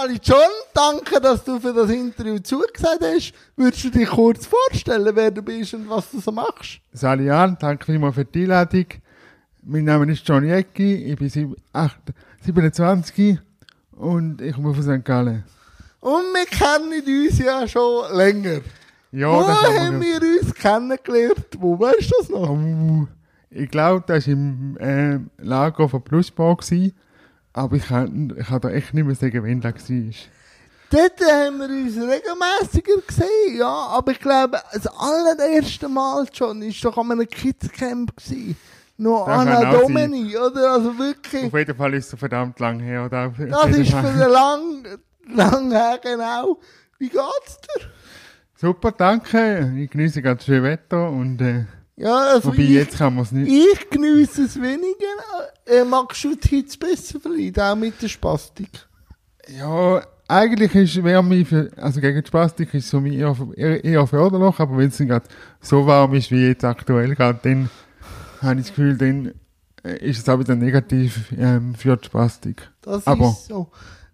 Ali John, danke, dass du für das Interview zugesagt hast. Würdest du dich kurz vorstellen, wer du bist und was du so machst? Sali Jan, danke vielmals für die Einladung. Mein Name ist Johnny Ecki, ich bin sieb- acht- 27 und ich komme von St. Gallen. Und wir kennen uns ja schon länger. Ja, Wo haben wir uns kennengelernt? Wo weißt du das noch? Oh, ich glaube, das war im äh, Lager von Plusbau. Gewesen, aber ich kann, ich kann da echt nicht mehr sagen, wann das war. Dort haben wir uns regelmäßiger gesehen, ja. Aber ich glaube, das allererste Mal schon war doch an einem Kidscamp. Gewesen. Noch Das Anna Domini, oder? Also wirklich. Auf jeden Fall ist es verdammt lang her. Oder? Das ist für lang, lang her, genau. Wie geht's dir? Super, danke. Ich genieße das schöne Wetter und äh, Ja, also wobei ich, jetzt kann man es nicht. ich genieße es weniger. Äh, magst du die Hits besser vielleicht, auch mit der Spastik? Ja, eigentlich ist Wärme für, also gegen die Spastik ist so eher, eher, eher förderlich, aber wenn es gerade so warm ist wie jetzt aktuell gerade, dann habe ich das Gefühl, dann äh, ist es auch wieder negativ ähm, für die Spastik. Das Aber- ist so.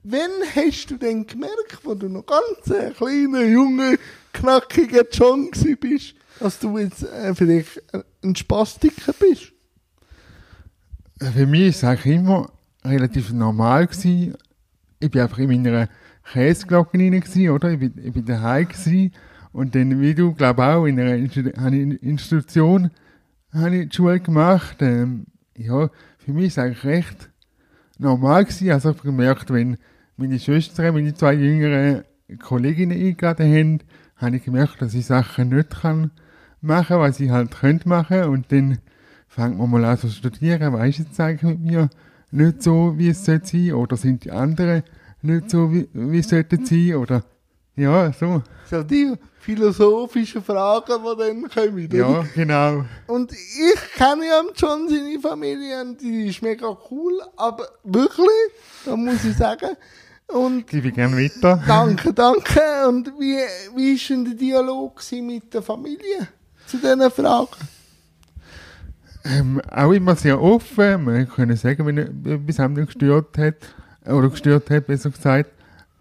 Wann hast du denn gemerkt, wo du noch ganz ein kleiner, junger, knackiger John bist, dass du jetzt äh, vielleicht ein Spastiker bist? Äh, Für mich ist es eigentlich immer relativ normal gewesen. Ich bin einfach in meiner Käseglocke rein gewesen, oder? Ich bin daheim gewesen. Und dann, wie du, glaube auch, in einer Institution habe ich die Schule gemacht. Ähm, ja, für mich ist es eigentlich recht normal gewesen. Also ich habe gemerkt, wenn meine Schwestern, meine zwei jüngeren Kolleginnen eingeladen haben, habe ich gemerkt, dass ich Sachen nicht kann machen, was ich halt könnte machen. Und dann fängt man mal an zu studieren, du jetzt eigentlich mit mir nicht so, wie es sollte sein, oder sind die anderen nicht so, wie, wie es sollten sein, oder, ja, so, So die philosophischen Fragen, die dann kommen. ja, genau. Und ich kenne ja John seine Familie und die ist mega cool, aber wirklich, da muss ich sagen. Und Gebe ich gerne weiter. danke, danke. Und wie, wie ist denn der Dialog mit der Familie zu diesen Fragen? Ähm, auch immer sehr offen, man kann sagen, wenn am nicht gestört hat, oder gestört hat, besser gesagt.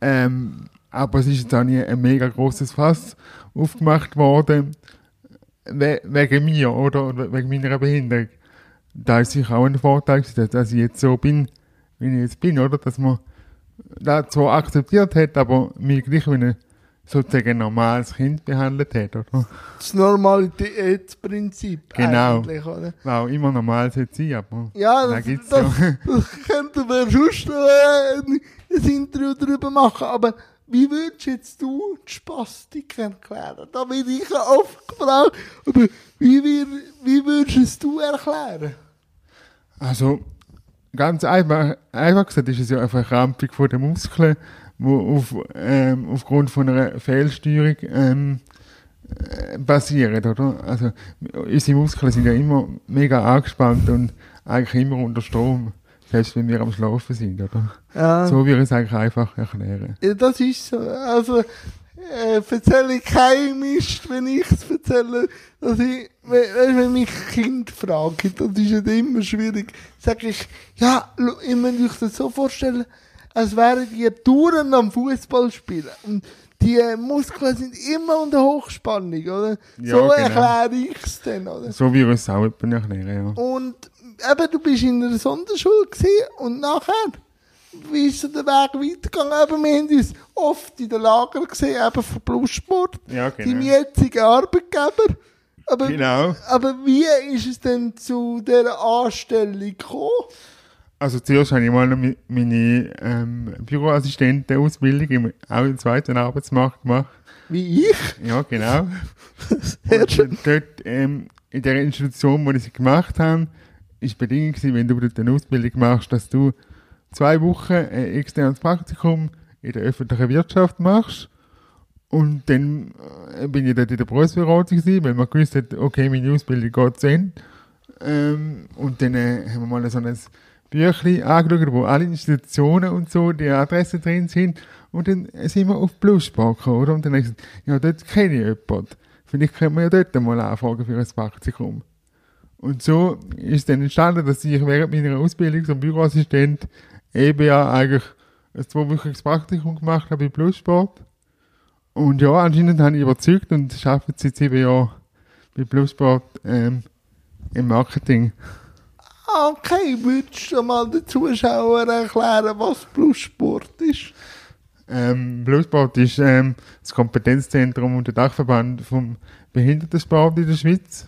Ähm, aber es ist jetzt auch nie ein mega großes Fass aufgemacht worden, we wegen mir, oder, oder wegen meiner Behinderung. Da ist sicher auch ein Vorteil, dass ich jetzt so bin, wie ich jetzt bin, oder? Dass man das so akzeptiert hat, aber mich gleich wie ein sozusagen normales Kind behandelt hat, oder? Das Normalitätsprinzip Genau. eigentlich, oder? Auch immer normal sollte sein, aber Ja, da das, gibt's das, ja. das könnten wir sonst äh, ein, Interview darüber machen, aber wie würdest jetzt du die Spastik erklären? Da bin ich ja oft gefragt, aber wie, wir, wie würdest es du erklären? Also, ganz einfach, einfach gesagt ist es ja eine Verkrampfung von den Muskeln, wo auf, ähm, aufgrund von einer Fehlsteuerung ähm, äh, basiert, oder? Also, unsere Muskeln sind ja immer mega angespannt und eigentlich immer unter Strom, selbst wenn wir am Schlafen sind, oder? Ja, So würde ich es eigentlich einfach erklären. ja, das ist so. Also, äh, erzähle ich kein Mist, wenn ich es erzähle, dass ich, wenn, wenn mich Kind fragen, das ist ja immer schwierig, sage ich, ja, ihr müsst euch das so vorstellen, als wären die Touren am Fußball spielen. Und die Muskeln sind immer unter Hochspannung, oder? Ja, so genau. erkläre ich es dann, oder? So würde ich es auch etwa erklären, ja. Und eben, du bist in einer Sonderschule gewesen und nachher, wie ist der Weg weitergegangen? Eben, wir haben uns oft in den Lager gesehen, eben von Plussport, Ja, deinem genau. jetzigen Arbeitgeber. Aber, Genau. aber wie ist es denn zu dieser Anstellung gekommen? Also zuerst habe ich mal noch meine ähm, Büroassistentenausbildung im, auch im zweiten Arbeitsmarkt gemacht. Wie ich? Ja, genau. Sehr schön. dort, ähm, in der Institution, wo ich sie gemacht habe, ist die Bedingung gewesen, wenn du dort eine Ausbildung machst, dass du zwei Wochen ein externes Praktikum in der öffentlichen Wirtschaft machst. Und dann äh, bin ich dort in der Berufsberatung gewesen, weil man gewusst hat, okay, meine Ausbildung geht zu Ende. Ähm, und dann äh, haben wir mal so ein Büchlein angeschaut, wo alle Institutionen und so, die Adressen drin sind. Und dann sind wir auf Plusspar oder? Und dann habe ich gesagt, ja, dort kenne ich jemanden. Vielleicht können wir ja dort mal anfragen für ein Praktikum. Und so ist dann entstanden, dass ich während meiner Ausbildung zum Büroassistent EBA eigentlich ein zweiwöchiges Praktikum gemacht habe bei Plussport. Und ja, anscheinend habe ich überzeugt und arbeite seit sieben Jahren bei Plussport ähm, im Marketing. Okay, würdest du mal den Zuschauern erklären, was Plussport ist? Ähm, Bluesport ist ähm, das Kompetenzzentrum und der Dachverband vom Behindertensport in der Schweiz.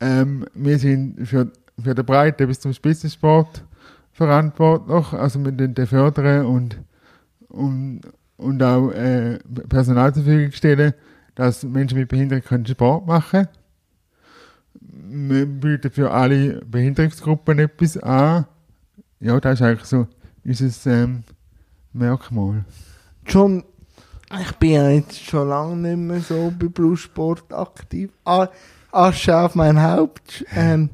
Ähm, wir sind für, für den Breite bis zum Spitzensport verantwortlich, also mit den fördern und, und, und auch äh, Personal zur Verfügung stellen, dass Menschen mit Behinderung Sport machen können. Wir bieten für alle Behinderungsgruppen etwas an. Ja, das ist eigentlich so unser ähm, Merkmal. John, ich bin ja jetzt schon lange nicht mehr so bei Bluesport aktiv. Ah, Asche auf mein Haupt. Ähm,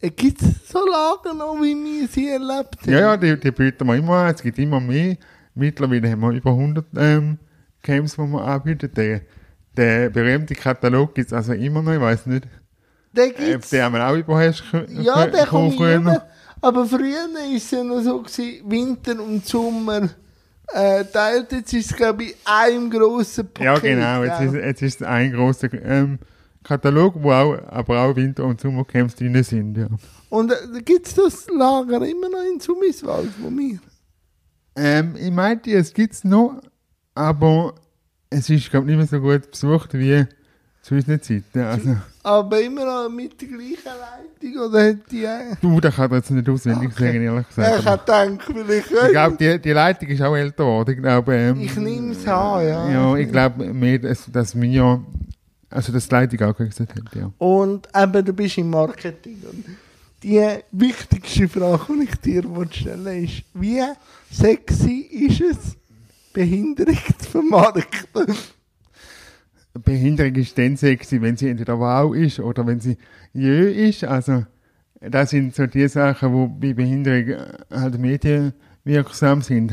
Gibt es so Lager noch, wie wir sie erlebt haben? Ja, ja, die, die bieten wir immer an. Es gibt immer mehr. Mittlerweile haben wir über 100 ähm, Camps, die wir anbieten. Der, der berühmte Katalog gibt es also immer noch, ich weiß nicht. Den Ob gibt's. der einmal auch überhast ja, der kommt früher. immer. Aber früher war es ja noch so, gewesen, Winter und Sommer äh, teilt. Jetzt ist es, glaube ich, ein grosser Paket. Ja, genau. Jetzt ist, jetzt ist ein großer ähm, Katalog, wo auch, aber auch Winter- und Sommercamps drin sind. Ja. Und äh, gibt es das Lager immer noch in Summiswald, wo wir? Ähm, ich meinte, es gibt es noch, aber es ist, glaube ich, nicht mehr so gut besucht wie zu unseren Zeiten. Also, Aber immer noch mit der gleichen Leitung, oder hat die... Äh, du, das kann ich jetzt nicht auswendig Okay. sagen, ehrlich ich gesagt. habe gedacht, vielleicht... Ich glaube, die, die Leitung ist auch älter geworden. Ich glaube, ähm, Ich nehme es an, ja. Ja, ich glaube mehr, dass, dass wir, also die Leitung auch gesagt hat, ja. Und eben, du bist im Marketing. Und die wichtigste Frage, die ich dir stellen will, ist, wie sexy ist es, Behinderung zu vermarkten? Behinderung ist dann sexy, wenn sie entweder wow ist oder wenn sie jö ist. Also, das sind so die Sachen, die bei Behinderung äh, halt medienwirksam sind.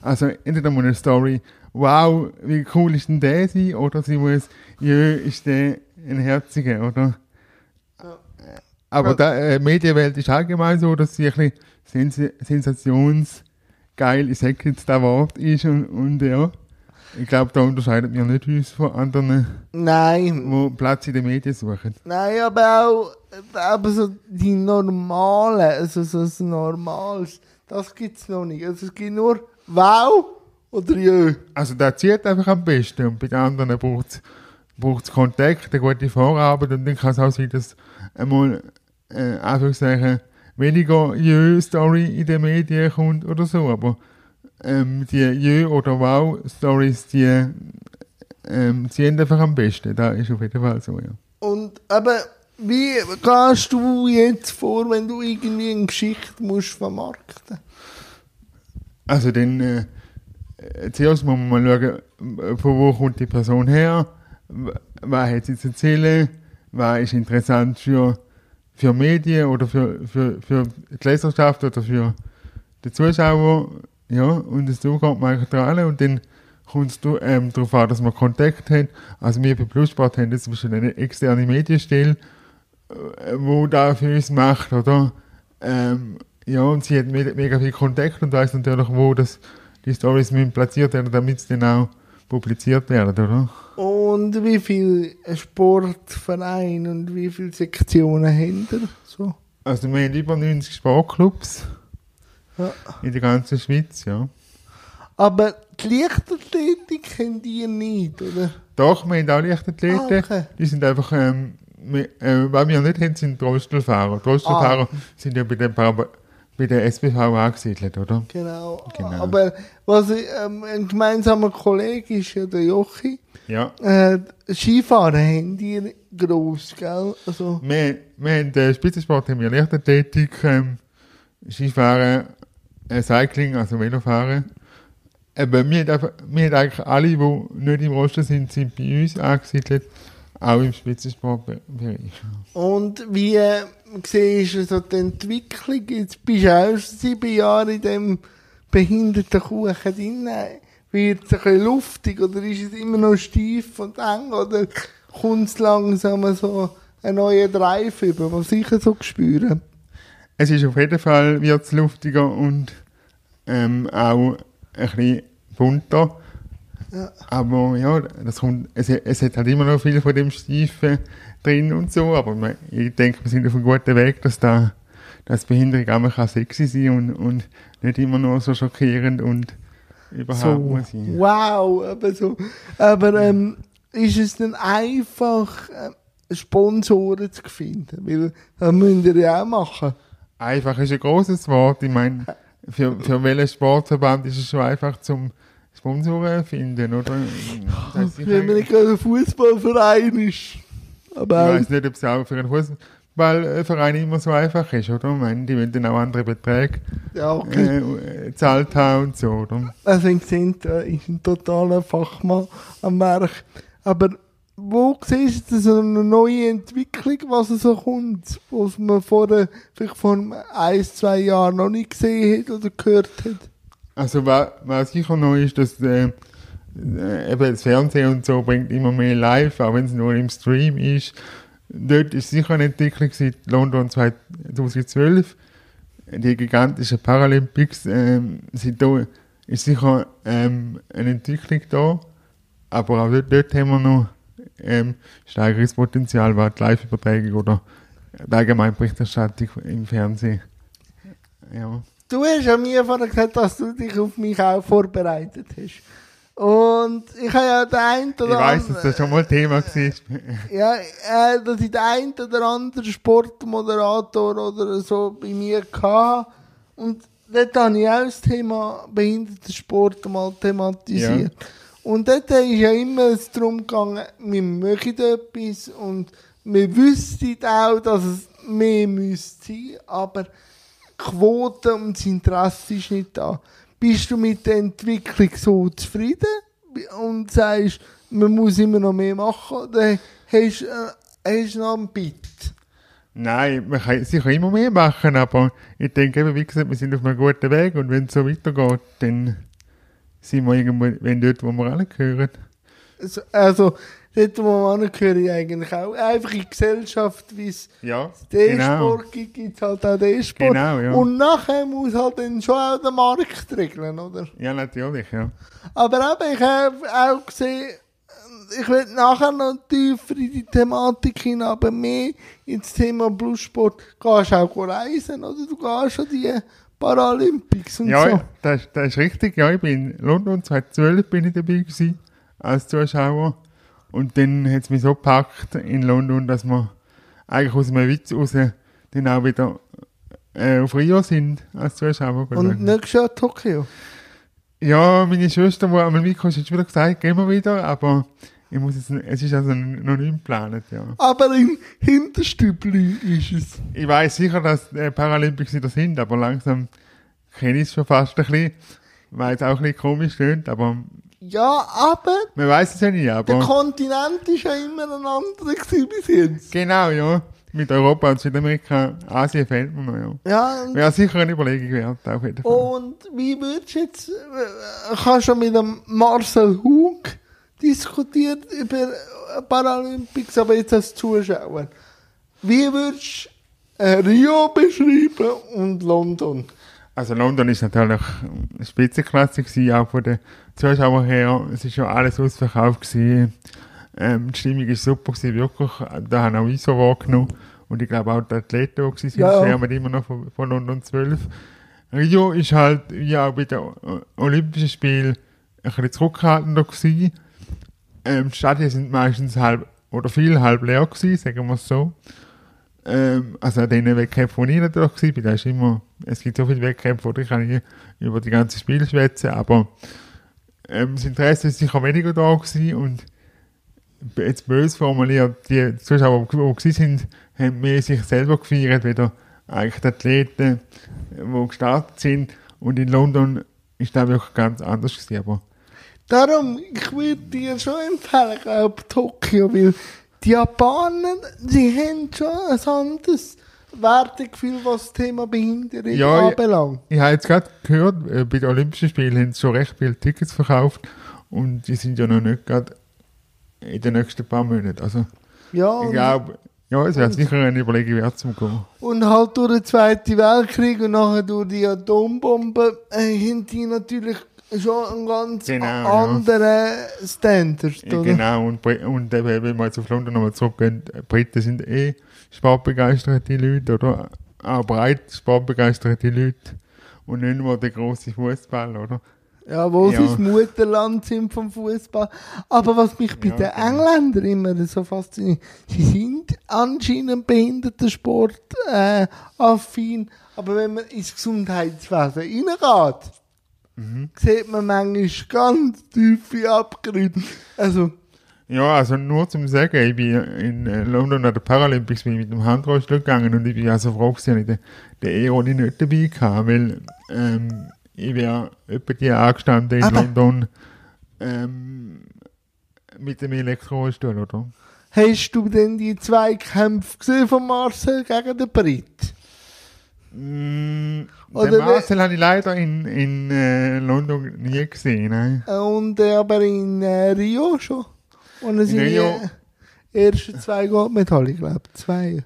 Also, entweder muss eine Story, wow, wie cool ist denn der sein, oder sie muss, jö, ist der ein Herziger, oder? Ja. Aber Ja. die äh, Medienwelt ist allgemein so, dass sie ein bisschen sens sensationsgeil, ich sag jetzt das Wort, ist und, und ja. Ich glaube, da unterscheidet wir nicht uns von anderen, Nein, die Platz in den Medien suchen. nein, aber auch aber so die normalen, also so das Normales, das gibt es noch nicht. Also es gibt nur wow oder jö. Also der zieht einfach am besten und bei den anderen braucht es Kontakt, eine gute Vorarbeit und dann kann es auch sein, dass einmal äh, Anführungszeichen weniger Jö-Story in den Medien kommt oder so, aber ähm, die Jö- oder Wow-Stories, die ähm, ziehen einfach am besten, das ist auf jeden Fall so, ja. Und aber wie gehst du jetzt vor, wenn du irgendwie eine Geschichte musst vermarkten Also dann äh, zuerst muss man mal schauen, von wo kommt die Person her, was hat sie zu erzählen, was ist interessant für, für Medien oder für, für, für die Leserschaft oder für die Zuschauer. Ja, und so kommt man dran und dann kommt es ähm, darauf an, dass man Kontakt hat. Also wir bei Plussport haben zum Beispiel eine externe Medienstelle, äh, wo da für uns macht, oder? Ähm, ja, und sie hat me mega viel Kontakt und weiß natürlich, wo das, die Stories müssen platziert werden, damit sie dann auch publiziert werden, oder? Und wie viele Sportvereine und wie viele Sektionen haben ihr? So. Also wir haben über 90 Sportclubs Ja. in der ganzen Schweiz, ja. Aber die Leichtathletik kennt ihr nicht, oder? Doch, wir haben auch Leichtathleten, Ah, okay. die sind einfach, ähm, wir, äh, was wir nicht haben, sind Drostelfahrer. Drostelfahrer Ah. sind ja bei der, Para- bei der SBV angesiedelt, oder? Genau. Genau. Aber was ich, ähm, ein gemeinsamer Kollege ist ja der Jochi. Ja. Äh, Skifahren haben die gross, gell? Also, Wir, wir haben äh, Spitzensport, haben wir Leichtathletik, ähm, Skifahren, äh, Cycling, also Velofahren. Aber wir, haben einfach- wir haben eigentlich alle, die nicht im Rosten sind, sind bei uns angesiedelt, auch im Spitzensportbereich. und wie äh, siehst du so die Entwicklung? Jetzt bist du auch sieben Jahre in dem behinderten Kuchen drin. Wird es ein bisschen luftig oder ist es immer noch steif und eng oder kommt es langsam so ein neuer Drive über, was ich so spüre? Es ist auf jeden Fall wird's luftiger und ähm, auch ein bisschen bunter. Ja. Aber ja, das kommt, es, es hat halt immer noch viel von dem Stiefen drin und so, aber ich denke, wir sind auf einem guten Weg, dass da dass Behinderung auch mal kann sexy sein und, und nicht immer nur so schockierend und überhaupt So, muss sein. wow, aber so. Aber ähm, ist es dann einfach, äh, Sponsoren zu finden? Weil das müsst ihr ja auch machen. Einfach ist ein großes Wort. Ich meine, für, für welchen Sportverband ist es schon einfach zum Sponsoren finden, oder? Das ich, Wenn man nicht gerade ein Fußballverein ist. Ich Aber auch, weiß nicht, ob es auch für einen Fußballverein immer so einfach ist, oder? Ich meine, die wollen auch andere Beträge ja, okay. äh, gezahlt haben und so, oder? Also ich sehe, ist ein totaler Fachmann am Werk. Aber wo siehst du so eine neue Entwicklung, was so kommt, was man vorher vielleicht vor ein, zwei Jahren noch nicht gesehen hat oder gehört hat? Also, was, sicher noch ist, dass äh, äh, eben das Fernsehen und so bringt immer mehr live, auch wenn es nur im Stream ist. Dort ist sicher eine Entwicklung seit London 2012. Die gigantischen Paralympics ähm, sind da, ist sicher ähm, eine Entwicklung da. Aber auch dort, dort haben wir noch ähm, Steigerungspotenzial, was Live-Übertragung oder die allgemeine Berichterstattung im Fernsehen. Ja. Du hast ja mir vorhin gesagt, dass du dich auf mich auch vorbereitet hast. Und ich habe ja den einen Ich oder weiß, dass anderen, das schon mal Thema war. ja, äh, dass ich den einen oder anderen Sportmoderator oder so bei mir hatte. Und dort habe ich auch das Thema Behindertensport mal thematisiert. Und dort ist ja immer es darum gegangen, wir möchten etwas und wir wüssten auch, dass es mehr müsste sein, aber Quote und das Interesse ist nicht da. Bist du mit der Entwicklung so zufrieden und sagst, man muss immer noch mehr machen, oder hast du äh, hast du noch einen Bit? Nein, man kann sicher immer mehr machen, aber ich denke eben, wie gesagt, wir sind auf einem guten Weg und wenn es so weitergeht, dann sind wir irgendwo dort, wo wir alle gehören. Also, also dort, wo man angehöre ich eigentlich auch. Einfach in Gesellschaft, wie es Ja, den genau. Sport gibt, gibt es halt auch den Sport. Genau, ja. Und nachher muss halt dann schon auch der Markt regeln, oder? Ja, natürlich, ja. Aber eben, ich habe auch gesehen, ich will nachher noch tiefer in die Thematik hin, aber mehr ins Thema Bluessport. Gehst auch reisen, oder? Du gehst an die Paralympics und Ja, so. das, das ist richtig. Ja, ich bin in London 2012 bin ich dabei gewesen, als Zuschauer. Und dann hat es mich so gepackt in London, dass wir eigentlich aus einem Witz raus dann auch wieder äh, auf Rio sind als Zuschauer. Und nächstes Jahr Tokio. Ja, meine Schwester, die einmal mitkommt, hat schon wieder gesagt, gehen wir wieder, aber ich muss jetzt, es ist also noch nicht geplant, ja. Aber im Hinterstübli ist es. Ich weiß sicher, dass äh, Paralympics wieder sind, aber langsam kenne ich es schon fast ein bisschen, weil es auch ein bisschen komisch klingt, aber Ja, aber man weiß es ja nicht, der aber Kontinent ist ja immer ein anderer gewesen bis jetzt. genau, ja, mit Europa und Südamerika, Asien fehlt mir noch, ja. Ja, Wäre sicher eine Überlegung wert, auf jeden Fall. und wie würdest du jetzt, äh, ich habe schon mit dem Marcel Hug diskutiert über Paralympics, aber jetzt als Zuschauer. Wie würdest du äh, Rio beschreiben und London? Also London ist natürlich eine Spitzenklasse gewesen, auch von den Zuschauern her. Es ist ja alles ausverkauft gewesen. Ähm, die Stimmung ist super gewesen, wirklich. Da haben auch ich so wahrgenommen. Und ich glaube auch die Athleten, die sind, Ja. schwärmen immer noch von, von London 12. Rio ist halt, auch bei den Olympischen Spielen, ein bisschen zurückhaltender gewesen. Ähm, die Stadien sind meistens halb, oder viel halb leer gewesen, sagen wir es so. Ähm, also an den Wettkämpfen, wo ich natürlich war, da ist immer, es gibt so viele Wettkämpfe, oder ich kann über die ganze Spiele schwätzen, aber ähm, das Interesse ist sicher weniger da gewesen und jetzt böse formuliert, die Zuschauer, die gewesen sind, haben mehr sich selber gefeiert, wieder eigentlich die Athleten, die gestartet sind. Und in London ist das wirklich ganz anders gewesen, aber Darum, ich würde dir schon empfehlen, glaube Tokio, weil die Japaner, sie haben schon ein anderes Wertegefühl, was das Thema Behinderung Ja, anbelangt. Ich habe jetzt gerade gehört, äh, bei den Olympischen Spielen haben sie schon recht viele Tickets verkauft und die sind ja noch nicht gerade in den nächsten paar Monaten. Also Ja, ich glaube, Ja, es wäre sicher eine Überlegung wert zum Gehen. Und halt durch den Zweiten Weltkrieg und nachher durch die Atombombe äh, haben die natürlich schon einen ganz Genau, ja. anderen Standard, Ja? Genau, und, und eben, wenn wir jetzt auf London nochmal zurückgehen, die Briten sind eh sportbegeisterte Leute, oder? Auch breit sportbegeisterte Leute. Und nicht nur der große Fußball, oder? Ja, wo Ja. sie das Mutterland sind vom Fußball. Aber was mich bei Ja, den genau. Engländern immer so fasziniert, sie sind anscheinend Behindertensport äh, affin, aber wenn man ins Gesundheitswesen reingeht, Mhm. sieht man manchmal ganz tiefe Abgründe. Also, Ja, also nur zum Sagen, ich bin in äh, London an der Paralympics bin mit dem Handrollstuhl gegangen und ich bin also froh dass ich den, den E-Roni nicht dabei hatte, weil ähm, ich wäre etwa die angestanden in Aber- London ähm, mit dem Elektrorollstuhl, oder? hast du denn die zwei Kämpfe gesehen von Marcel gegen den Brit? Mm, Oder den Marcel habe ich leider in, in äh, London nie gesehen. Nein. Und äh, aber in äh, Rio schon. In sind Rio- die ersten zwei Goldmedaillen, ich glaube. Zwei.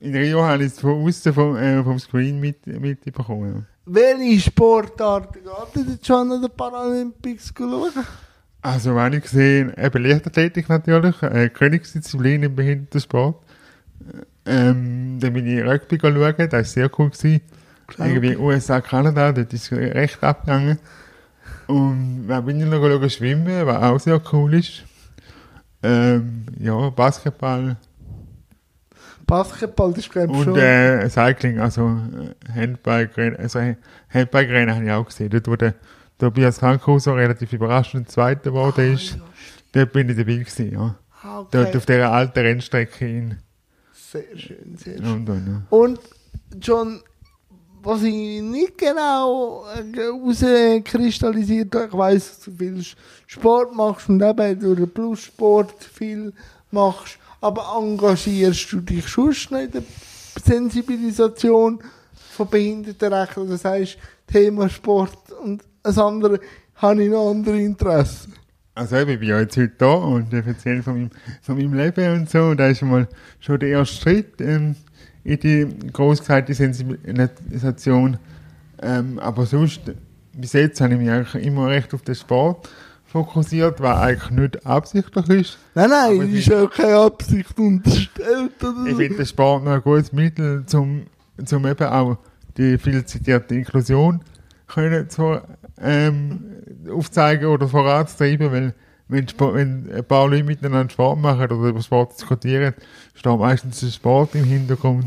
In Rio habe ich es von außen vom, äh, vom Screen mit, mitbekommen. Welche Sportarten geht denn schon an den Paralympics schauen? Also, wenn ich gesehen, eben Leichtathletik natürlich, äh, Königsdisziplin im Behindertensport. Ähm, dann bin ich Rugby schauen, das war sehr cool. Gewesen. Glaub Irgendwie USA, Kanada, dort ist es recht abgegangen. Und dann bin ich noch schauen, schwimmen, was auch sehr cool ist. Ähm, ja, Basketball Basketball, das ist glaube ich und schon. äh, Cycling, also äh, Handbike, also Handbike-Rennen habe ich auch gesehen. Dort, wo der Tobias Krankhauser relativ überraschend Zweiter geworden ist, dort bin ich dabei gewesen, ja. Ah, okay. Dort auf dieser alten Rennstrecke in Sehr schön, sehr schön. London. Und John, was ich nicht genau äh, herauskristallisiert habe, ich weiss, dass du viel Sport machst und eben durch den Plussport viel machst, aber engagierst du dich schon in der Sensibilisation von Behindertenrechten? Das heißt, Thema Sport und das andere habe ich noch andere Interessen. Also ich bin ja jetzt heute da und erzähle von meinem, von meinem Leben und so. Da ist schon mal schon der erste Schritt ähm, in die großgezeigte Sensibilisation. Ähm, aber sonst, bis jetzt habe ich mich eigentlich immer recht auf den Sport fokussiert, was eigentlich nicht absichtlich ist. Nein, nein, Aber es die- ist auch keine Absicht unterstellt. Oder Ich finde den Sport noch ein gutes Mittel, zum, zum eben auch die viel zitierte Inklusion können zu, ähm, aufzeigen oder voranzutreiben, weil wenn, wenn ein paar Leute miteinander Sport machen oder über Sport diskutieren, steht meistens der Sport im Hintergrund,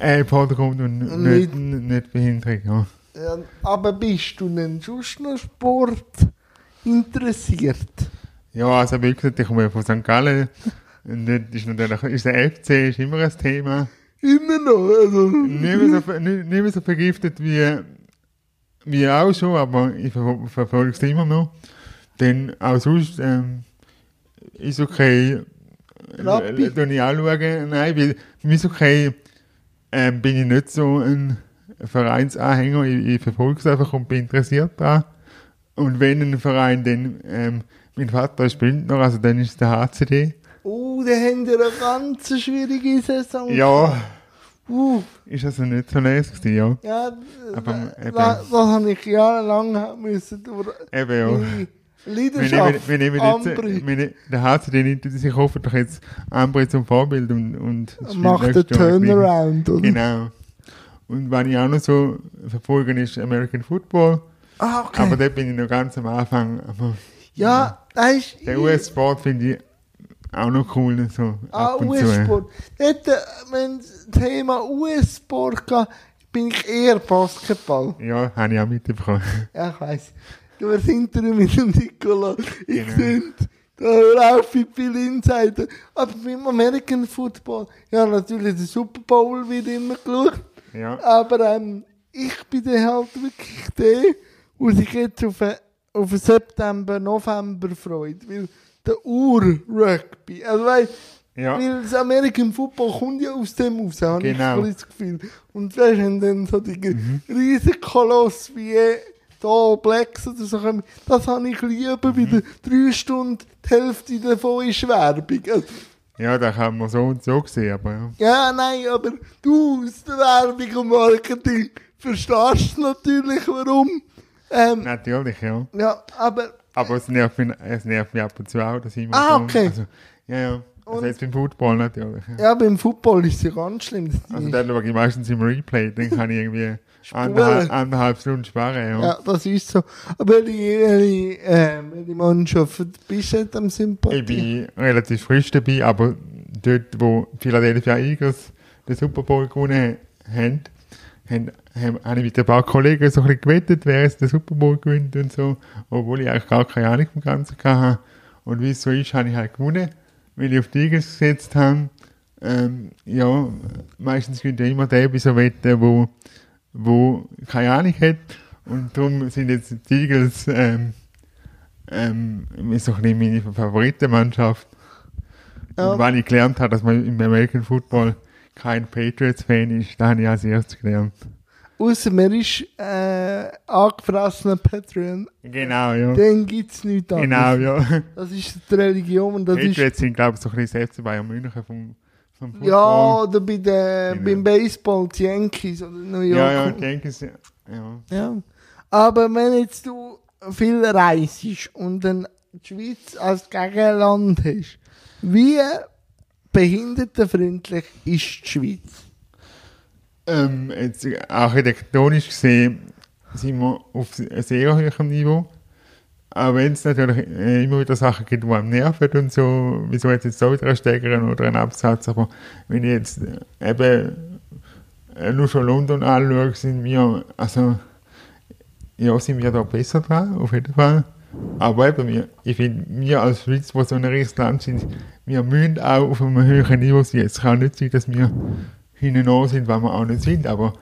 äh, im Vordergrund und Nicht- nicht, Behinderung. Ja. Ja, aber bist du denn sonst noch Sport interessiert? ja, also wie gesagt, ich komme ja von St. Gallen und dort ist natürlich ist der FC ist immer ein Thema. Immer noch, also. nicht mehr so, nicht, nicht mehr so vergiftet wie, wie auch schon, aber ich ver verfolge es immer noch. Denn auch sonst ähm, ist okay. Rappi. Äh, Tue ich anschauen. Nein, weil mich ist okay, ähm, bin ich nicht so ein Vereinsanhänger. Ich, ich verfolge es einfach und bin interessiert daran. Und wenn ein Verein dann, ähm, mein Vater ist Bündner, also dann ist es der HCD. Oh, da haben wir eine ganz schwierige Saison. Ja, Uh, ist also nicht so leise gewesen, ja. ja, Aber, da, eben. da, das habe ich jahrelang müssen Eben, ja. Leidenschaft. wenn, wenn ich Ambri. jetzt, der nimmt sich hoffentlich jetzt Ambri zum Vorbild und, und macht den. Turnaround, oder? Genau. Und was ich auch noch so verfolge, ist American Football. Ah, okay. Aber da bin ich noch ganz am Anfang. Aber ja, das ist... der US-Sport finde ich auch noch cool. So Ah, und US-Sport. Dort, äh, Wenn das Thema US-Sport geht, bin ich eher Basketball. Ja, habe ich auch mitbekommen. Ja, ich weiss. Du warst hinter mit dem Nicola. Ich Genau. finde, da auf wie viel Insider. Aber beim American Football, ja, natürlich der Super Bowl wird immer geschaut. Ja. Aber ähm, ich bin dann halt wirklich der, der sich jetzt auf, auf September, November freut. Weil der Ur-Rugby, also weißt Ja. weil das American Football kommt ja aus dem raus, habe Genau. ich das Gefühl. Und weißt du, dann so die riesen Koloss wie da Blacks oder so, kommen, das habe ich lieber, Mhm. den drei Stunden, die Hälfte davon ist Werbung. Ja, da kann man so und so sehen, aber ja. Ja, nein, aber du aus der Werbung und Marketing verstehst natürlich warum. Ähm, Natürlich, ja. ja, aber Aber es nervt mich, es nervt mich ab und zu auch, dass ich immer Ah, so- okay. Also, ja, ja. Also Und- jetzt beim Football natürlich. Ja. beim Football ist es ja ganz schlimm. Also dann schaue ich meistens im Replay, dann kann ich irgendwie anderthalb, anderthalb Stunden sparen. Ja. Ja, das ist so. Aber welche, äh, welche Mannschaft bist du am Sympathie? Ich bin relativ frisch dabei, aber dort, wo Philadelphia Eagles den Super Bowl gewonnen haben, haben, haben, habe ich mit ein paar Kollegen so ein bisschen gewettet, wer jetzt den Super Bowl gewinnt und so, obwohl ich eigentlich gar keine Ahnung vom Ganzen hatte. Und wie es so ist, habe ich halt gewonnen, weil ich auf die Eagles gesetzt habe. Ähm, ja, meistens gewinnt ja immer der bei so Wetten, wo, wo keine Ahnung hat. Und darum sind jetzt die Eagles ähm, ähm, so ein bisschen meine Favoritenmannschaft. Ja. Und wenn ich gelernt habe, dass man im American Football kein Patriots-Fan ist, dann habe ich als erstes gelernt. Außer man ist äh, angefressener Patreon, Genau, ja. dann gibt es nichts anderes. Genau, ja. Das ist die Religion und das ist Patriots sind, glaube ich, so ein bisschen FC Bayern München vom, vom Football. Ja, oder bei der, Genau. beim Baseball, die Yankees oder New York. ja, ja, ich denke es, ja. ja. Ja. Aber wenn jetzt du viel reist und dann die Schweiz als Gegenland hast, wie behindertenfreundlich ist die Schweiz? Ähm, jetzt architektonisch gesehen sind wir auf sehr hohem Niveau. Auch wenn es natürlich äh, immer wieder Sachen gibt, die einem nerven und so, wieso jetzt jetzt so wieder ein Steigern oder ein Absatz, aber wenn ich jetzt äh, eben äh, nur schon London anschaue, sind wir, also, ja, sind wir da besser dran, auf jeden Fall. Aber eben, wir, ich finde, wir als Schweiz, wo so ein riesiges Land sind, wir müssen auch auf einem höheren Niveau sein. Es kann nicht sein, dass wir hinten an sind, weil wir auch nicht sind, aber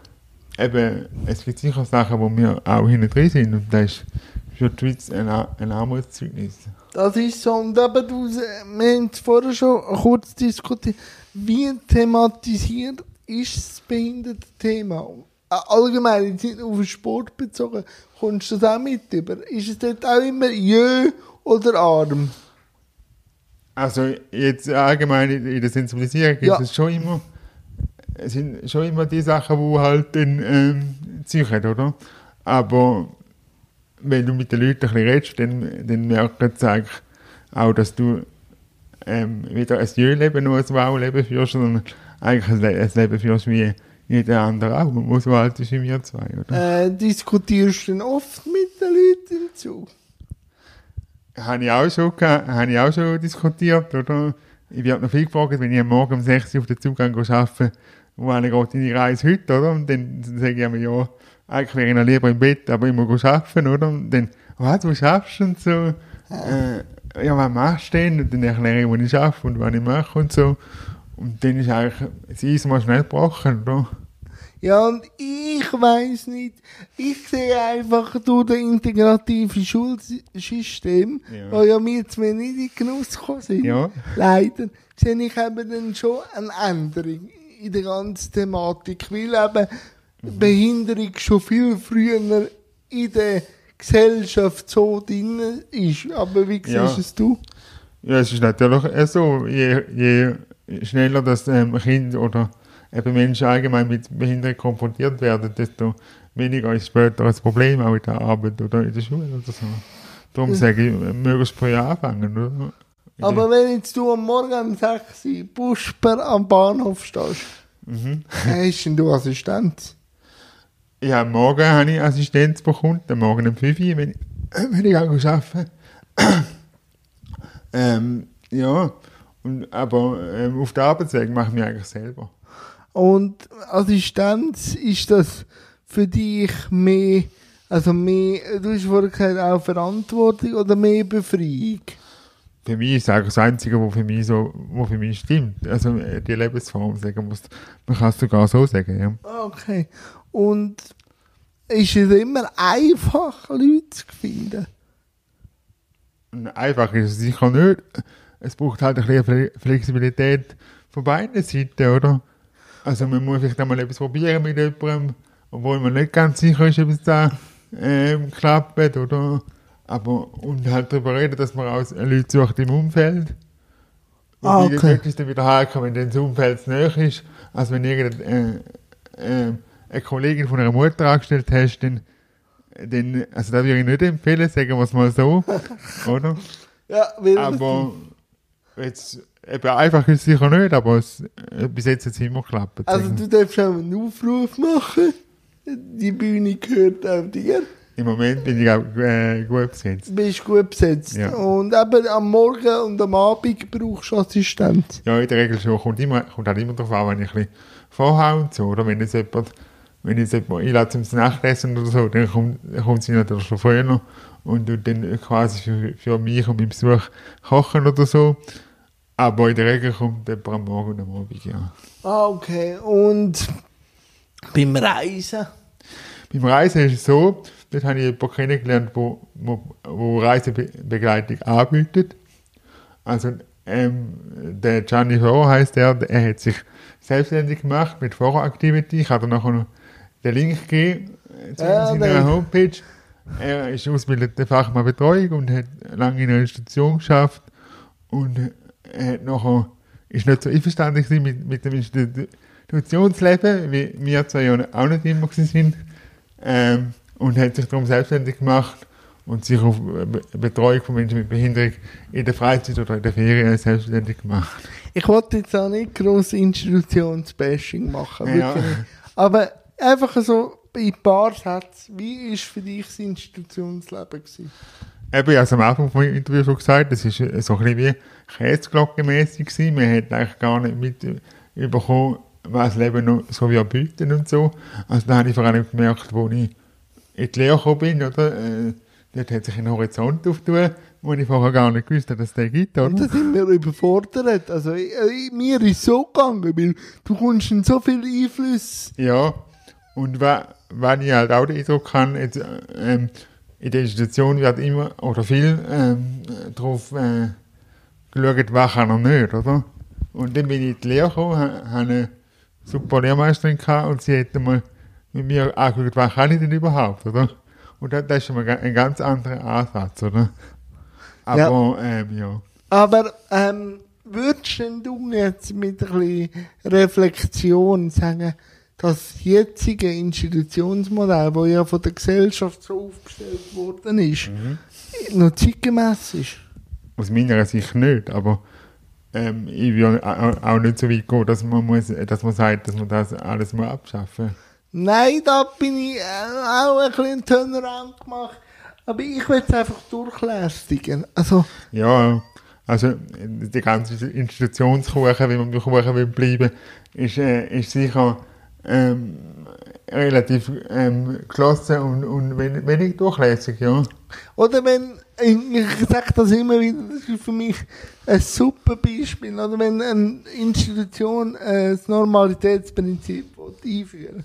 eben, es gibt sicher Sachen, wo wir auch hinten drin sind und das ist für die Schweiz ein, ein Armutszeugnis. Das ist so. Und eben, du, wir haben es vorher schon kurz diskutiert. Wie thematisiert ist das Behindertenthema? Äh, Allgemein, jetzt nicht auf den Sport bezogen, kommst du das auch mit über? Ist es dort auch immer jö oder arm? Also jetzt allgemein in in der Sensibilisierung gibt Ja. es schon immer, es sind schon immer die Sachen, die halt dann ähm, ziehen, oder? Aber wenn du mit den Leuten ein bisschen redest, dann, dann merken sie eigentlich auch, dass du ähm, weder ein Jö-Leben noch ein Wow-Leben führst, sondern eigentlich ein, Le ein Leben führst wie jeder andere auch, wo so alt ist wie wir zwei, oder? Äh, diskutierst du denn oft mit den Leuten im Zug? Habe ich auch schon, habe ich auch schon diskutiert, oder? Ich werde noch viel gefragt, wenn ich am Morgen um 6 Uhr auf den Zug gehe, arbeite, wo einer geht in die Reise heute, oder? Und dann sage ich mir, ja, eigentlich wäre ich noch lieber im Bett, aber ich muss arbeiten, oder? Und dann, was, du schaffst und so, äh, ja, was machst du denn? Und dann erkläre ich, wo ich arbeite und was ich mache und so. Und dann ist eigentlich das Eis mal schnell gebrochen, oder? Ja, und ich weiß nicht. Ich sehe einfach durch das integrative Schulsystem, Ja. wo ja wir zwei nicht in Genuss gekommen sind, Ja. leider, sehe ich eben dann schon eine Änderung in der ganzen Thematik, weil eben Behinderung schon viel früher in der Gesellschaft so drin ist. Aber wie siehst Ja. es du? Ja, es ist natürlich so, je, je schneller das ähm, Kind oder eben Menschen allgemein mit Behinderung konfrontiert werden, desto weniger ist später ein Problem, auch in der Arbeit oder in der Schule oder so. Darum sage ich, möglichst früh anfangen, oder? Aber wenn jetzt du am Morgen um 6 Uhr Busper am Bahnhof stehst, Mhm. hast denn du Assistenz? Ja, am Morgen habe ich Assistenz bekommen, am Morgen um 5 Uhr, wenn ich, wenn ich arbeite. ähm, ja, und, aber ähm, auf der Arbeitsweg mache ich mich eigentlich selber. Und Assistenz, ist das für dich mehr, also mehr, du hast vorhin gesagt, auch Verantwortung oder mehr Befreiung? Für mich ist eigentlich das Einzige, was für mich so, was für mich stimmt. Also äh, die Lebensform sagen muss. Man kann es sogar so sagen, ja. Okay. Und ist es immer einfach, Leute zu finden? Einfach ist es sicher nicht. Es braucht halt ein bisschen Fle- Flexibilität von beiden Seiten, oder? Also man muss vielleicht einmal etwas probieren mit jemandem, obwohl man nicht ganz sicher ist, ob es da ähm, klappt, oder? Aber, und halt darüber reden, dass man auch Leute sucht im Umfeld. Ah, Wobei okay. dort ist dann wieder heikel, wenn das Umfeld näher ist, als wenn irgendeine äh, äh, eine Kollegin von einer Mutter angestellt hast, dann, dann also da würde ich nicht empfehlen, sagen wir es mal so, oder? Ja, weil Aber jetzt, eben einfach ist es sicher nicht, aber es, äh, bis jetzt hat es immer geklappt. Also du darfst auch einen Aufruf machen. Die Bühne gehört auch dir. Im Moment bin ich auch äh, gut besetzt. Du bist gut besetzt. Ja. Und eben am Morgen und am Abend brauchst du Assistent. Ja, in der Regel schon. Kommt, immer, kommt halt immer darauf an, wenn ich ein bisschen vorhaue und so. Oder wenn jetzt jemand, wenn jetzt jemand einlädt zum Nachtessen oder so, dann kommt, kommt sie natürlich schon früher und dann quasi für, für mich und meinen Besuch kochen oder so. Aber in der Regel kommt am Morgen und am Abend, ja. Ah, okay. Und beim Reisen? Beim Reisen ist es so, dort habe ich jemanden kennengelernt, wo, wo, wo Reisebegleitung anbietet. Also, ähm, der Gianni Foro heisst der, er hat sich selbstständig gemacht mit Foro-Activity. Ich habe nachher noch den Link gegeben zu Ja, seiner Homepage. Er ist ausgebildeter Fachmann Betreuung und hat lange in einer Institution geschafft und er hat nachher, ist nicht so einverstanden mit, mit dem Institutionsleben, wie wir zwei ja auch nicht immer sind. Ähm, und hat sich darum selbstständig gemacht und sich auf Be- Betreuung von Menschen mit Behinderung in der Freizeit oder in der Ferien selbstständig gemacht. Ich wollte jetzt auch nicht gross Institutionsbashing machen. Ja. Aber einfach so in ein paar Sätzen. Wie war für dich das Institutionsleben? Gewesen? Eben, ich habe es am Anfang vom Interview schon gesagt, das ist äh, so ein bisschen wie Käseglockenmässig gewesen. Man hat eigentlich gar nicht mitbekommen, was das Leben noch so wie bietet und so. Also da habe ich vor allem gemerkt, wo ich in die Lehre gekommen bin, oder? Äh, dort hat sich ein Horizont aufgetan, wo ich vorher gar nicht gewusst habe, dass es den gibt, Und oder? da sind wir überfordert. Also, ich, ich, mir ist so gegangen, weil du kommst in so viel Einfluss. Ja, und wenn ich halt auch den Eindruck habe, jetzt, äh, ähm, in der Institution wird immer oder viel ähm, darauf äh, geschaut, was kann er nicht, oder? Und dann bin ich in die Lehre gekommen, ha- habe eine super Lehrmeisterin gehabt und sie hat mal mit mir angeschaut, was kann ich denn überhaupt, oder? Und das, das ist schon mal ein ganz anderer Ansatz, oder? Aber, ähm, ja. Aber ähm, würdest du jetzt mit ein bisschen Reflexion sagen, das jetzige Institutionsmodell, das ja von der Gesellschaft so aufgestellt worden ist, noch zeitgemäß ist? Aus meiner Sicht nicht, aber ähm, ich will au- auch nicht so weit gehen, dass man, muss, dass man sagt, dass man das alles mal abschaffen Nein, da bin ich äh, auch ein bisschen Turnaround gemacht. Aber ich will es einfach durchlästigen. Also, Ja, also die ganze Institutionskuchen, wie man beim Kuchen will bleiben, ist, äh, ist sicher ähm, relativ ähm, geschlossen und, und wenig, wenig durchlässig, ja. Oder wenn, ich, sage das immer wieder, das ist für mich ein super Beispiel, oder wenn eine Institution das Normalitätsprinzip einführen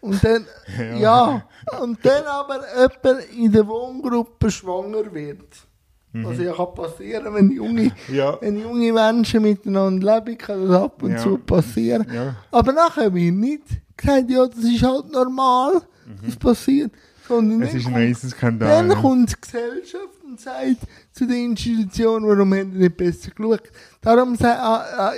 Und dann, Ja. ja. und dann aber jemand in der Wohngruppe schwanger wird. Was ja kann passieren, wenn junge, Ja. wenn junge Menschen miteinander leben, kann das ab und Ja. zu passieren. Ja. Aber nachher wird nicht gesagt, ja, das ist halt normal, das passiert. Sondern Es ist ein kommt- Riesenskandal. dann kommt die Gesellschaft und sagt zu der Institution, warum haben die nicht besser geschaut. Darum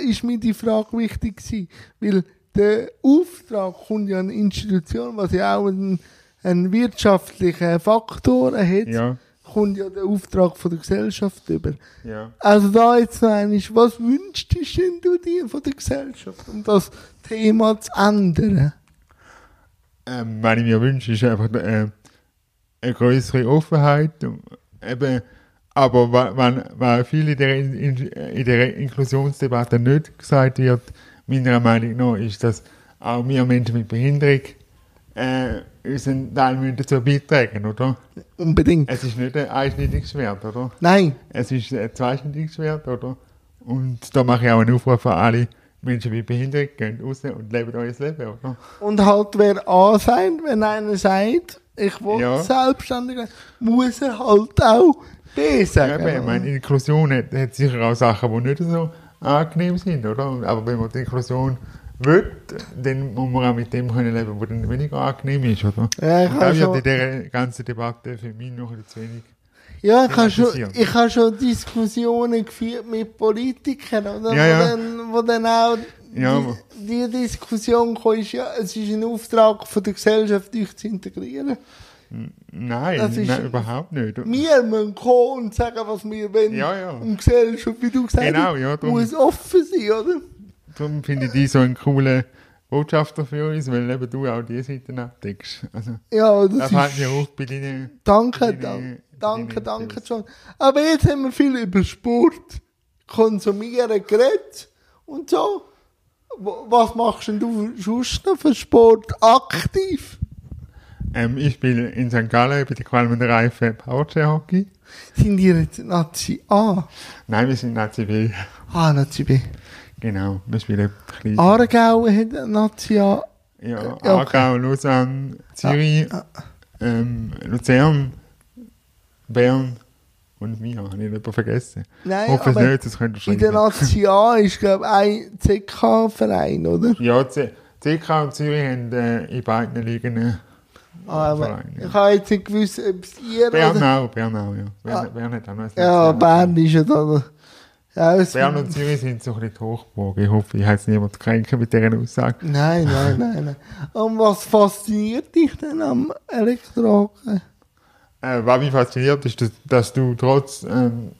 ist mir die Frage wichtig gewesen, weil der Auftrag kommt ja an eine Institution, was ja auch einen, einen wirtschaftlichen Faktor hat, Ja, kommt ja der Auftrag von der Gesellschaft über. ja. Also da jetzt noch einmal, was wünschst du denn du dir von der Gesellschaft, um das Thema zu ändern? Ähm, was ich mir wünsche, ist einfach äh, eine größere Offenheit. und Eben, aber wenn, was viel in der, in, in der Inklusionsdebatte nicht gesagt wird, meiner Meinung nach, ist, dass auch wir Menschen mit Behinderung äh, unseren Teil müssen dazu beitragen, oder? Unbedingt. Es ist nicht ein einschneidiges Schwert, oder? Nein, Es ist ein zweischneidiges Schwert, oder? Und da mache ich auch einen Aufruf an alle Menschen mit Behinderung, geht raus und lebt euer Leben, oder? Und halt, wer A sein, wenn einer sagt, ich will Ja. selbstständig werden, muss er halt auch B Ja, sagen. eben, ich meine, Inklusion hat, hat sicher auch Sachen, die nicht so angenehm sind, oder? Aber wenn man die Inklusion will, dann muss man auch mit dem können leben, was dann weniger angenehm ist, oder? Ja, ich habe schon- wird in dieser ganzen Debatte für mich noch zu wenig Ja, ich habe schon, ich habe schon Diskussionen geführt mit Politikern, oder? Ja, ja. Wo, dann, wo dann auch Ja, die, die Diskussion kam, ist, ja, es ist ein Auftrag von der Gesellschaft, euch zu integrieren. Nein, Das ist- nein überhaupt nicht. Wir müssen kommen und sagen, was wir wollen. Ja, ja. Und Gesellschaft, wie du gesagt Genau, hast, ja, drum- muss offen sein, oder? Darum finde ich die so einen coolen Botschafter für uns, weil eben du auch die Seiten abdeckst. Also, Ja, das, das ist... mir auf bei deinen... Danke, Deine- danke, deine danke, danke. John. Aber jetzt haben wir viel über Sport, Konsumieren geredet und so. Was machst denn du sonst noch für Sport aktiv? Ähm, ich spiele in St. Gallen bei der Qualmender Reife Powerchair-Hockey. Sind ihr jetzt Nazi A? Nein, wir sind Nazi B. Ah, Nazi B. Genau, wir spielen klein. Aargau hat eine Nazi A. Ja, okay. Aargau, Lausanne, Zürich, ähm, Luzern, Bern und mir. Habe ich jemanden vergessen? Nein, Hoffe es aber nicht, das könnt ihr in der schreiben. Nazi A ist, glaube ich, ein CK-Verein, oder? Ja, C- CK und Zürich haben äh, in beiden Ligen äh, Ah, Verein, ja. ich habe jetzt nicht gewusst, ob es ihr Bern oder... auch, Bern auch, ja. Bern, Ah. Bern hat auch noch ein Ja, Bern ist ja da... Bern und Zürich sind so ein bisschen Hochburg. Ich hoffe, ich habe jetzt niemand kränken mit dieser Aussage. Nein, nein, nein, nein. Und was fasziniert dich denn am Elektrohockey? Äh, was mich fasziniert, ist, dass, dass du trotz, ähm,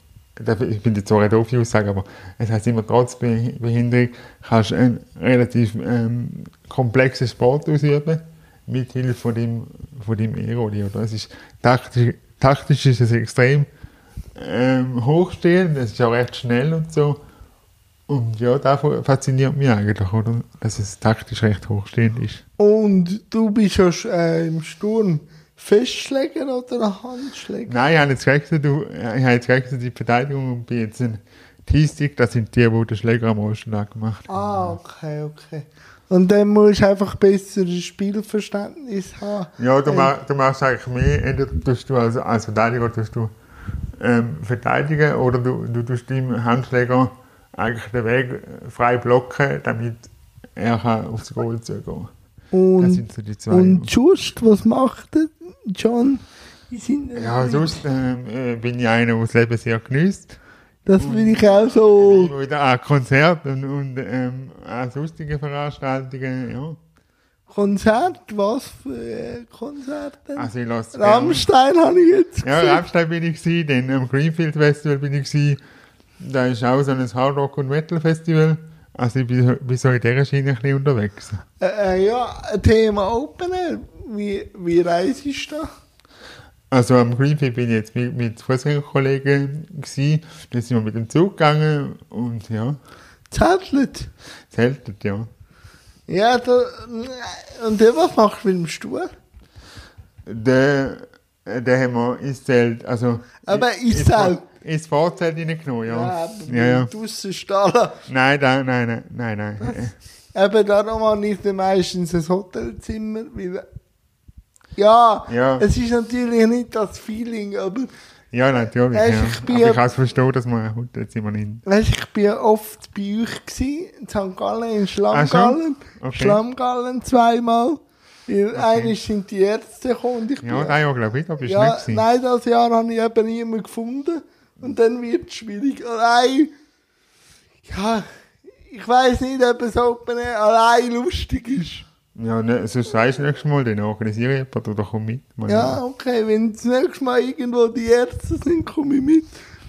ich bin jetzt zwar eine doofe Aussage, aber es heißt immer, trotz Be Behinderung kannst du einen relativ ähm, komplexen Sport ausüben, mit Hilfe von deinem, von deinem Aeroli. Oder? Es ist, taktisch, taktisch ist es extrem ähm, hochstehend, es ist auch recht schnell und so. Und ja, das fasziniert mich eigentlich, oder? Dass es taktisch recht hochstehend ist. Und du bist ja äh, im Sturm Festschläger oder Handschläger? Nein, ich habe jetzt gewechselt, du, ich habe jetzt gewechselt die Verteidigung und bin jetzt ein T-Stick, das sind die, die den Schläger am meisten gemacht haben. Ah, okay, okay. Und dann musst du einfach besseres Spielverständnis haben. Ja, du, Äh, ma, du machst eigentlich mehr, entweder tust du als, als Verteidiger tust du, ähm, verteidigen oder du, du tust deinem Handschläger eigentlich den Weg äh, frei blocken, damit er kann aufs Goal zugehen Das Und, sind so die zwei. und just, was macht der John? Sind, ja, sonst ähm, äh, bin ich einer, der das Leben sehr genießt. das will ich auch so. Immer wieder an Konzerten und, und ähm, an sonstigen Veranstaltungen, ja. Konzert, was für äh, Konzerte? Also ich lasse Rammstein habe ich jetzt Ja, gesehen. Rammstein bin ich gewesen, dann am Greenfield Festival bin ich gewesen. Da ist auch so ein Hard Rock und Metal Festival. Also ich bin, bin so in dieser Schiene ein bisschen unterwegs. Äh, äh, ja, Thema Open Air. Wie, wie reist du da? Also am Greenfield bin ich jetzt mit, mit Fußgängerkollegen gewesen. Dann sind wir mit dem Zug gegangen und ja, Zettelt. zeltet, ja. Ja, da, und der, was machst du mit dem Stuhl? Den, den haben wir ins Zelt, also... Aber ins Zelt? Ins Vorzelt reingenommen, ja. aber Ja, ja. draussen stehen. Nein, nein, nein, nein, nein, nein. Eben darum habe ich dann meistens ein Hotelzimmer. Weil, ja, Ja. es ist natürlich nicht das Feeling, aber Ja, natürlich, Weisst, ja. ich bin Aber ja- ich kann es verstehen, dass man ein Hotelzimmer nimmt. weißt, ich bin oft bei euch gewesen, in St. Gallen, in Ah, Schlammgallen. schon? Okay. Schlammgallen zweimal. Weil eigentlich sind die Ärzte gekommen und ich bin Ja, nein, ja, glaube ich, da bist Ja, nicht gewesen. nein, das Jahr habe ich eben niemanden gefunden. Und dann wird es schwierig. Allein, ja, ich weiß nicht, ob es Open Air allein lustig ist. Ja, ne, sonst sagst du nächstes Mal, dann organisiere ich jemanden oder komm mit. Mal Ja, okay, wenn das nächste Mal irgendwo die Ärzte sind, komme ich mit.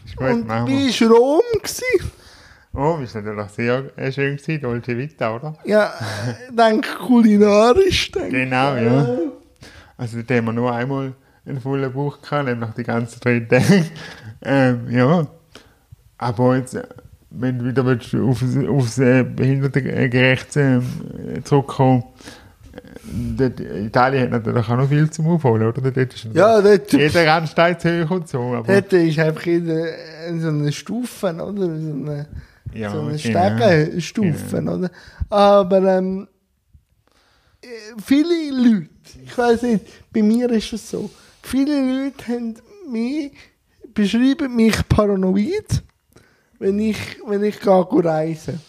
Ist gut, Und wie war Rom? Gewesen? Oh, ist natürlich sehr äh, schön gewesen, Dolce Vita, oder? Ja, denke kulinarisch. Denk. Genau, ja. Also da haben wir nur einmal einen vollen Bauch gehabt, nämlich die ganzen drei Tage. ähm, ja. Aber jetzt, äh, wenn du wieder willst, auf, aufs äh, behindertengerecht äh, zurückkommen Italien hat natürlich auch noch viel zum Aufholen, oder? Dort ist Ja, dort, jeder Randstein zu hoch und so. Aber, dort ist einfach jeder so eine Stufe, oder? So eine, ja, so eine genau. Stegenstufen, oder? Aber ähm, äh, viele Leute, ich weiß nicht, bei mir ist es so, viele Leute haben mich, beschreiben mich paranoid, wenn ich, wenn ich gehe reisen.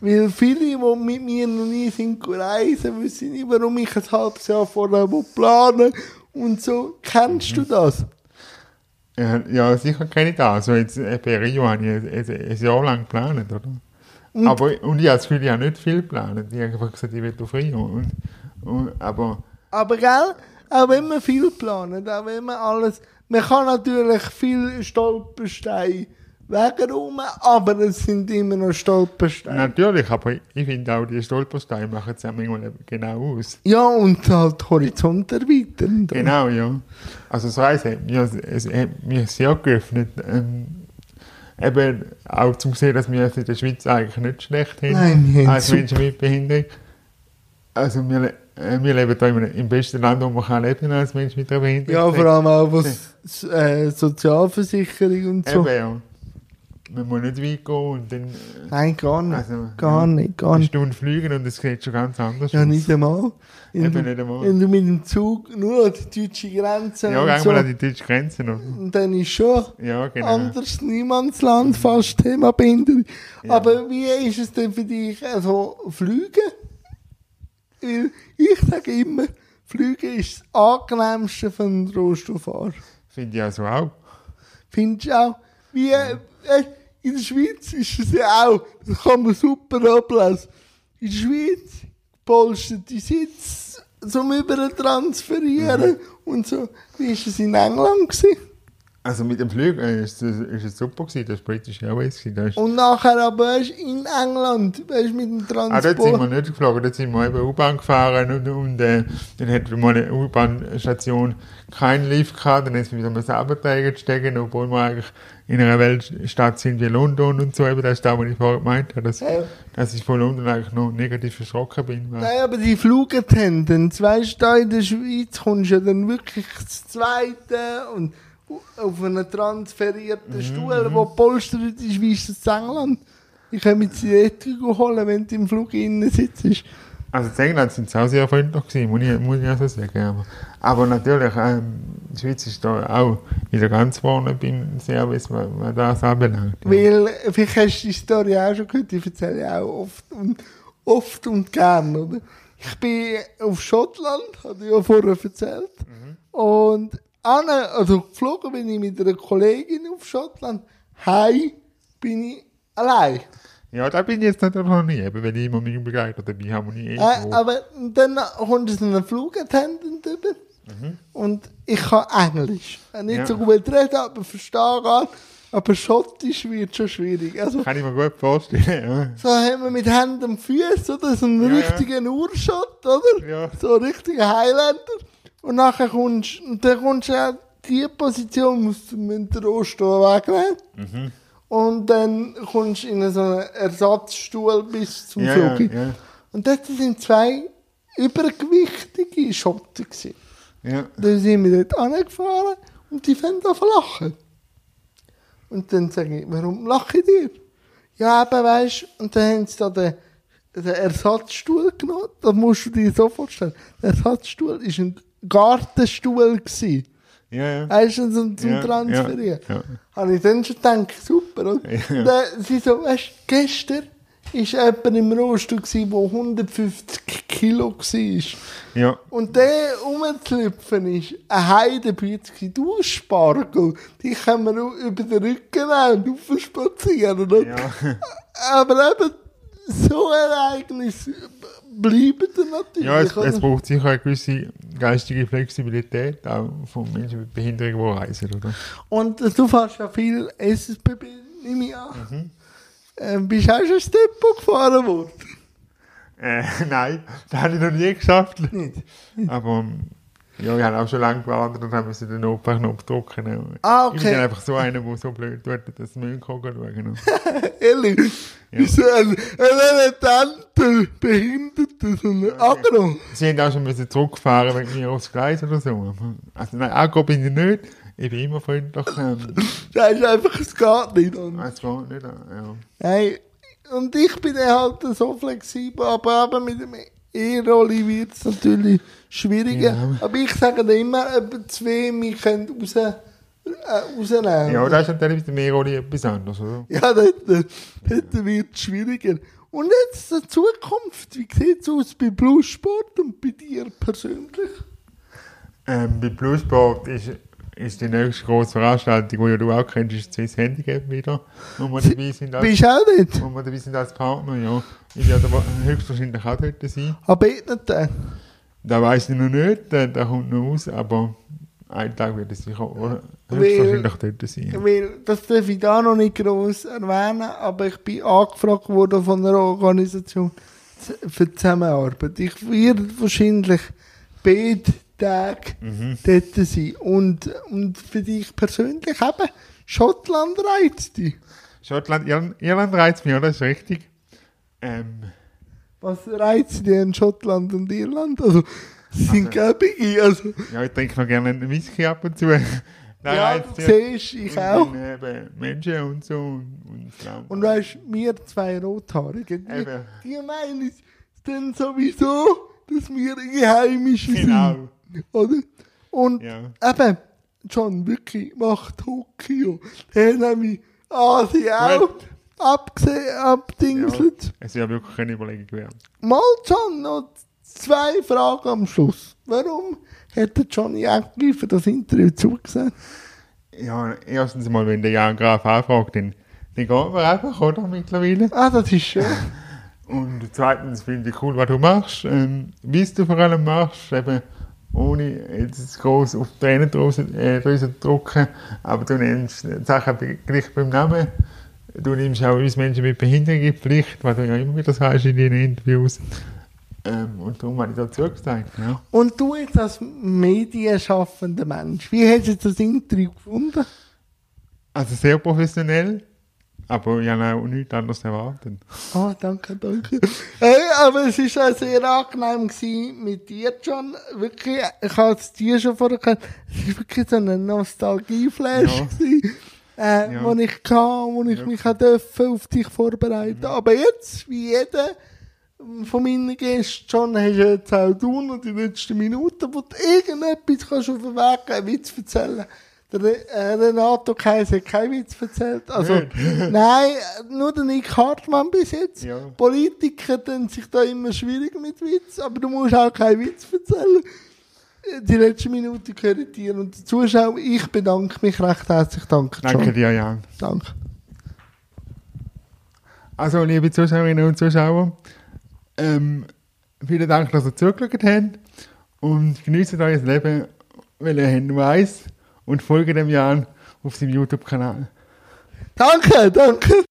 Weil viele, die mit mir noch nie sind reisen, wissen nicht, warum ich ein halbes Jahr vorher plane und so. Kennst du das? Ja, ja, sicher kenne ich das. Also jetzt äh, bei Rio habe ich ein, ein, Jahr lang geplant, oder? Und- aber, und ich habe das Gefühl, ich habe nicht viel geplant. Ich habe einfach gesagt, ich will auf Rio. Und, und, aber Aber gell, auch wenn man viel plant, auch wenn man alles, man kann natürlich viel Stolpersteine wegräumen, aber es sind immer noch Stolpersteine. natürlich, aber ich, finde auch, die Stolpersteine machen es ja manchmal genau aus. Ja, und halt Horizont erweitern. Genau, ja. Also das Reisen hat mir, es hat mir sehr geöffnet. Ähm, eben auch zum sehen, dass wir es in der Schweiz eigentlich nicht schlecht haben. Nein, als super. Menschen mit Behinderung. Also wir, äh, wir leben hier im, im besten Land, wo man kann leben als Mensch mit einer Behinderung. Ja, vor allem auch was äh, Sozialversicherung und so. Eben, ja. Man muss nicht weit gehen und dann äh, Nein, gar nicht. Also, gar ja. nicht, gar eine nicht. Stunde fliegen und es sieht schon ganz anders Ja, aus. nicht einmal. Wenn, Eben du, nicht einmal. wenn du mit dem Zug nur an die deutsche Grenze Ja, gehen so, an die deutsche Grenze noch. und dann ist schon Ja, genau. anders Niemandsland fast Thema Behinderung. Ja. Aber wie ist es denn für dich, also Flüge? Weil Ich sage immer, Flüge ist das angenehmste von einem Rollstuhlfahrer. Finde ich also auch. Findest du auch? Wie, äh, in der Schweiz ist es ja auch, das kann man super ablesen. In der Schweiz polstert die Sitz zum Übertransferieren und so. Wie war es in England? Gewesen? Also mit dem Flug äh, ist es, ist es super gewesen, das British Airways. Da ist, Und nachher aber in England, weißt, mit dem ah, dort sind Transport. wir nicht geflogen, dort sind wir eben U-Bahn gefahren und, und äh, dann hat mal eine U-Bahn-Station keinen Lift gehabt, dann ist wir wieder selber steigen, obwohl wir eigentlich in einer Weltstadt sind wie London und so, eben das ist das, was ich vorher gemeint habe, dass, Ja. dass ich von London eigentlich noch negativ erschrocken bin. Nein, aber die Flugattendants, weißt du, da in der Schweiz kommst du ja dann wirklich das Zweite und auf einen transferierten Stuhl, der polstert ist, wie ist das in England? Ich kann mit Zigaretten holen, wenn du im Flug innen sitzt. Also in England sind sie auch sehr freundlich gewesen, muss ich, muss ich auch so sagen. Aber, aber natürlich, ähm, die Schweiz ist da auch wieder ganz vorne beim Service, was, was das anbelangt. Ja. Weil, vielleicht hast du die Story auch schon gehört, ich erzähle ja auch oft und, oft und gern, oder? Ich bin auf Schottland, hatte ich ja vorher erzählt. Und Anne, also geflogen bin ich mit einer Kollegin auf Schottland. Heim bin ich allein. Ja, da bin ich jetzt natürlich noch nie, eben, weil ich immer Begleiter dabei habe und ich eh Äh, irgendwo- aber dann kommt so ein Flugattendant über. Und ich kann Englisch. Äh, Nicht Ja. so gut reden, aber verstehe gar Aber Schottisch wird schon schwierig. Also, Kann ich mir gut vorstellen. so haben wir mit Händen und Füßen, oder? So einen Ja, ja. richtigen Urschott, oder? Ja. So einen richtigen Highlander. Und nachher kommst und dann kommst du ja die Position, musst du mit dem Rohstuhl wegnehmen. Mhm. Und dann kommst du in so einen Ersatzstuhl bis zum Ja, ja, Flug. ja, Und dort sind zwei übergewichtige Schotten. Gewesen. ja. Dann sind wir dort angefahren und die fangen an zu lachen. Und dann sage ich, warum lache ich dir? Ja, eben, weißt du, und dann haben sie da den, den Ersatzstuhl genommen. Da musst du dir so vorstellen. Der Ersatzstuhl war ein Gartenstuhl. Gewesen. Ja, ja. Weißt du, zum, zum Ja, Transferieren. ja, ja. Habe ich dann schon gedacht, super, oder? Ja. Und dann, sie so, weißt du, gestern war jemand im Rollstuhl, der 150 Kilo war. Ja. Und der rumzulüpfen ist ein Heidebüt. Du Spargel, die können wir über den Rücken nehmen und aufspazieren. Ja. Aber eben, so Ereignisse bleiben dann natürlich. Ja, es, es braucht sicher eine gewisse geistige Flexibilität, auch von Menschen mit Behinderung, die reisen, oder? Und du fährst ja viel SSBB, nehme ich an. Mhm. Ähm, bist du auch schon das Depot gefahren worden? Äh, nein, das habe ich noch nie geschafft. Nicht? Aber ähm, ja, ich habe auch schon lange gewartet und habe den Notfallknopf drücken. Ah, Ich bin okay. einfach so einer, der so blöd tut, dass wir ihn schauen. Genau. Ehrlich, ist so ein, Tante, Behinderte, so ein Agro. Sie haben auch schon müssen zurückfahren wegen mir aufs Gleis oder so. Also nein, Agro bin ich nicht. Ich bin immer freundlich. Ähm, Das ist einfach, es geht nicht. Und, es geht nicht. Ja. nein, und ich bin halt so flexibel, aber eben mit dem E-Rolli wird es natürlich schwieriger. Ja. Aber ich sage dann immer, etwa zwei mich können raus, äh, rausnehmen. ja, das ist natürlich mit der Meeroli etwas anderes, oder? Ja, dort, äh, dort wird es schwieriger. Und jetzt die Zukunft. Wie sieht es aus bei Bluesport und bei dir persönlich? Ähm, bei Bluesport ist, ist die nächste grosse Veranstaltung, die ja du auch kennst, ist das Handicap wieder, wo wir dabei sind als, Bist du auch nicht? wo wir dabei sind als Partner, ja. Ich werde aber höchstwahrscheinlich auch dort sein. Aber ich nicht dann. Da weiss ich noch nicht, der, der kommt noch raus, aber einen Tag werde ich sicher Weil- höchstwahrscheinlich dort sein. Weil, das darf ich da noch nicht gross erwähnen, aber ich bin angefragt worden von einer Organisation für die Zusammenarbeit. Ich werde wahrscheinlich beide Tage Mhm. dort sein. Und, und für dich persönlich eben, Schottland reizt dich. Schottland, Irland, Irland reizt mich, oder? Das ist richtig. Ähm, Was reizt dich an Schottland und Irland? Also, sie sind gäbige. Also, ja, ich trinke noch gerne einen Whisky ab und zu. Nein, ja, du siehst, ich Und auch. eben Menschen und so und, und Frauen. Und weißt wir zwei Rothaarige, die, Eben. die meinen es dann sowieso, dass wir Heimische Genau. sind. Oder? Und Ja. eben, John, wirklich, macht Tokio. Den habe ich Asien auch abgesehen, abdingselt. Es wäre wirklich eine Überlegung gewesen. Mal, John, noch zwei Fragen am Schluss. Warum hat der Johnny Eckli für das Interview zugesagt? Ja, erstens mal, wenn der Jan Graf anfragt, dann, dann geht man einfach, oder? Mittlerweile. Ah, das ist schön. Und zweitens finde ich cool, was du machst, ähm, wie du vor allem machst, eben ohne jetzt groß auf die Tränendrüse äh, drücken, aber du nennst die Sachen gleich beim Namen. Du nimmst auch uns Menschen mit Behinderung in die Pflicht, was du ja immer wieder sagst in deinen Interviews. Ähm, und darum habe ich dazu gesagt. Ja. Und du jetzt als medienschaffender Mensch, wie hast du das Interview gefunden? Also sehr professionell, aber ich habe auch nichts anderes erwartet. Ah, danke, danke. Hey, aber es war auch sehr angenehm gewesen mit dir, John. Wirklich, ich habe es dir schon vorher gehört. Es war wirklich so ein Nostalgieflash Ja. Äh, Ja. wo ich hatte, wo ich mich auch durfte auf dich vorbereiten. Aber jetzt, wie jeder von meinen Gästen, John, hast du jetzt auch du noch die letzten Minuten, wo du irgendetwas kannst auf den Weg einen Witz erzählen. Der äh, Renato Kaiser hat keinen Witz erzählt. Also, nein, nur der Nick Hartmann bis jetzt. Ja. Politiker tun sich da immer schwierig mit Witz, aber du musst auch keinen Witz erzählen. Die letzte Minute gehört dir und den Zuschauern. Ich bedanke mich recht herzlich. Danke, John. Danke dir, Jan. Danke. Also, liebe Zuschauerinnen und Zuschauer, ähm, vielen Dank, dass ihr zugeschaut habt und genießt euer Leben, weil ihr habt nur eins und folgt dem Jan auf seinem YouTube-Kanal. Danke, danke.